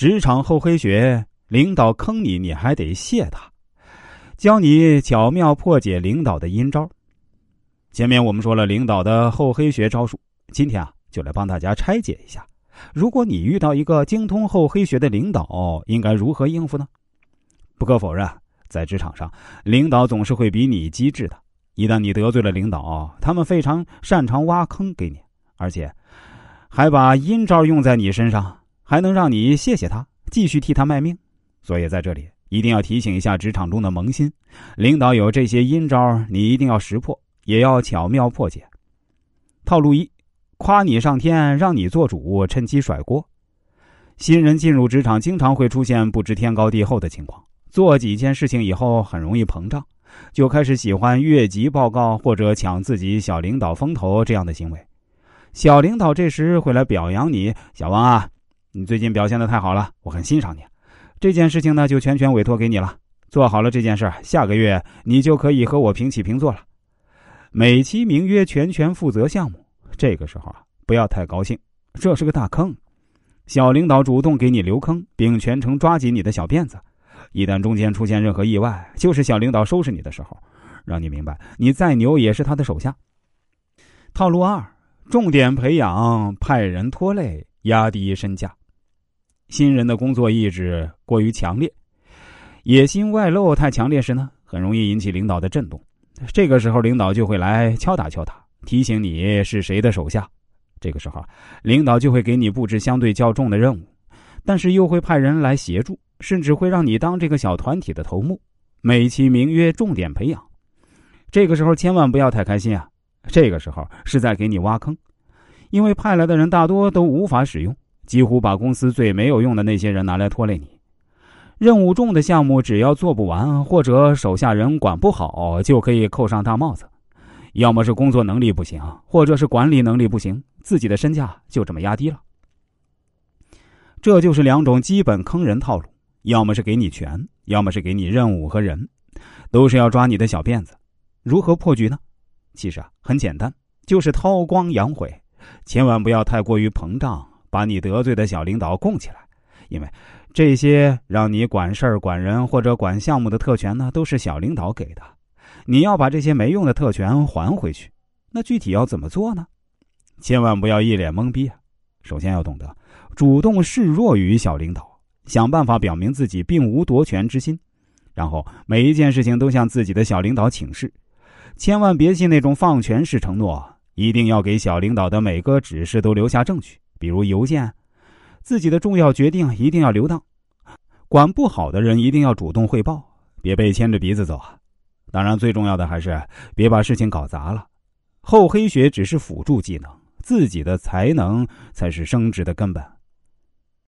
职场厚黑学，领导坑你，你还得谢他。教你巧妙破解领导的阴招。前面我们说了领导的厚黑学招数，今天啊，就来帮大家拆解一下。如果你遇到一个精通厚黑学的领导，应该如何应付呢？不可否认，在职场上，领导总是会比你机智的。一旦你得罪了领导，他们非常擅长挖坑给你，而且还把阴招用在你身上，还能让你谢谢他，继续替他卖命。所以在这里一定要提醒一下职场中的萌新：领导有这些阴招，你一定要识破，也要巧妙破解。套路一：夸你上天，让你做主，趁机甩锅。新人进入职场，经常会出现不知天高地厚的情况，做几件事情以后，很容易膨胀。就开始喜欢越级报告或者抢自己小领导风头这样的行为，小领导这时会来表扬你，小王啊，你最近表现的太好了，我很欣赏你。这件事情呢，就全权委托给你了，做好了这件事，下个月你就可以和我平起平坐了。美其名曰全权负责项目，这个时候啊，不要太高兴，这是个大坑。小领导主动给你留坑，并全程抓紧你的小辫子。一旦中间出现任何意外，就是小领导收拾你的时候，让你明白，你再牛也是他的手下。套路二：重点培养派人拖累，压低身价。新人的工作意志过于强烈，野心外露太强烈时呢，很容易引起领导的震动。这个时候，领导就会来敲打敲打，提醒你是谁的手下。这个时候，领导就会给你布置相对较重的任务，但是又会派人来协助。甚至会让你当这个小团体的头目，美其名曰重点培养。这个时候千万不要太开心啊！这个时候是在给你挖坑，因为派来的人大多都无法使用，几乎把公司最没有用的那些人拿来拖累你。任务重的项目只要做不完，或者手下人管不好，就可以扣上大帽子。要么是工作能力不行，或者是管理能力不行，自己的身价就这么压低了。这就是两种基本坑人套路。要么是给你权，要么是给你任务和人，都是要抓你的小辫子。如何破局呢？其实啊，很简单，就是韬光养晦，千万不要太过于膨胀，把你得罪的小领导供起来。因为这些让你管事儿、管人或者管项目的特权呢，都是小领导给的。你要把这些没用的特权还回去，那具体要怎么做呢？千万不要一脸懵逼啊！首先要懂得主动示弱于小领导。想办法表明自己并无夺权之心，然后每一件事情都向自己的小领导请示，千万别信那种放权式承诺，一定要给小领导的每个指示都留下证据，比如邮件。自己的重要决定一定要留档，管不好的人一定要主动汇报，别被牵着鼻子走啊！当然，最重要的还是别把事情搞砸了。厚黑学只是辅助技能，自己的才能才是升职的根本。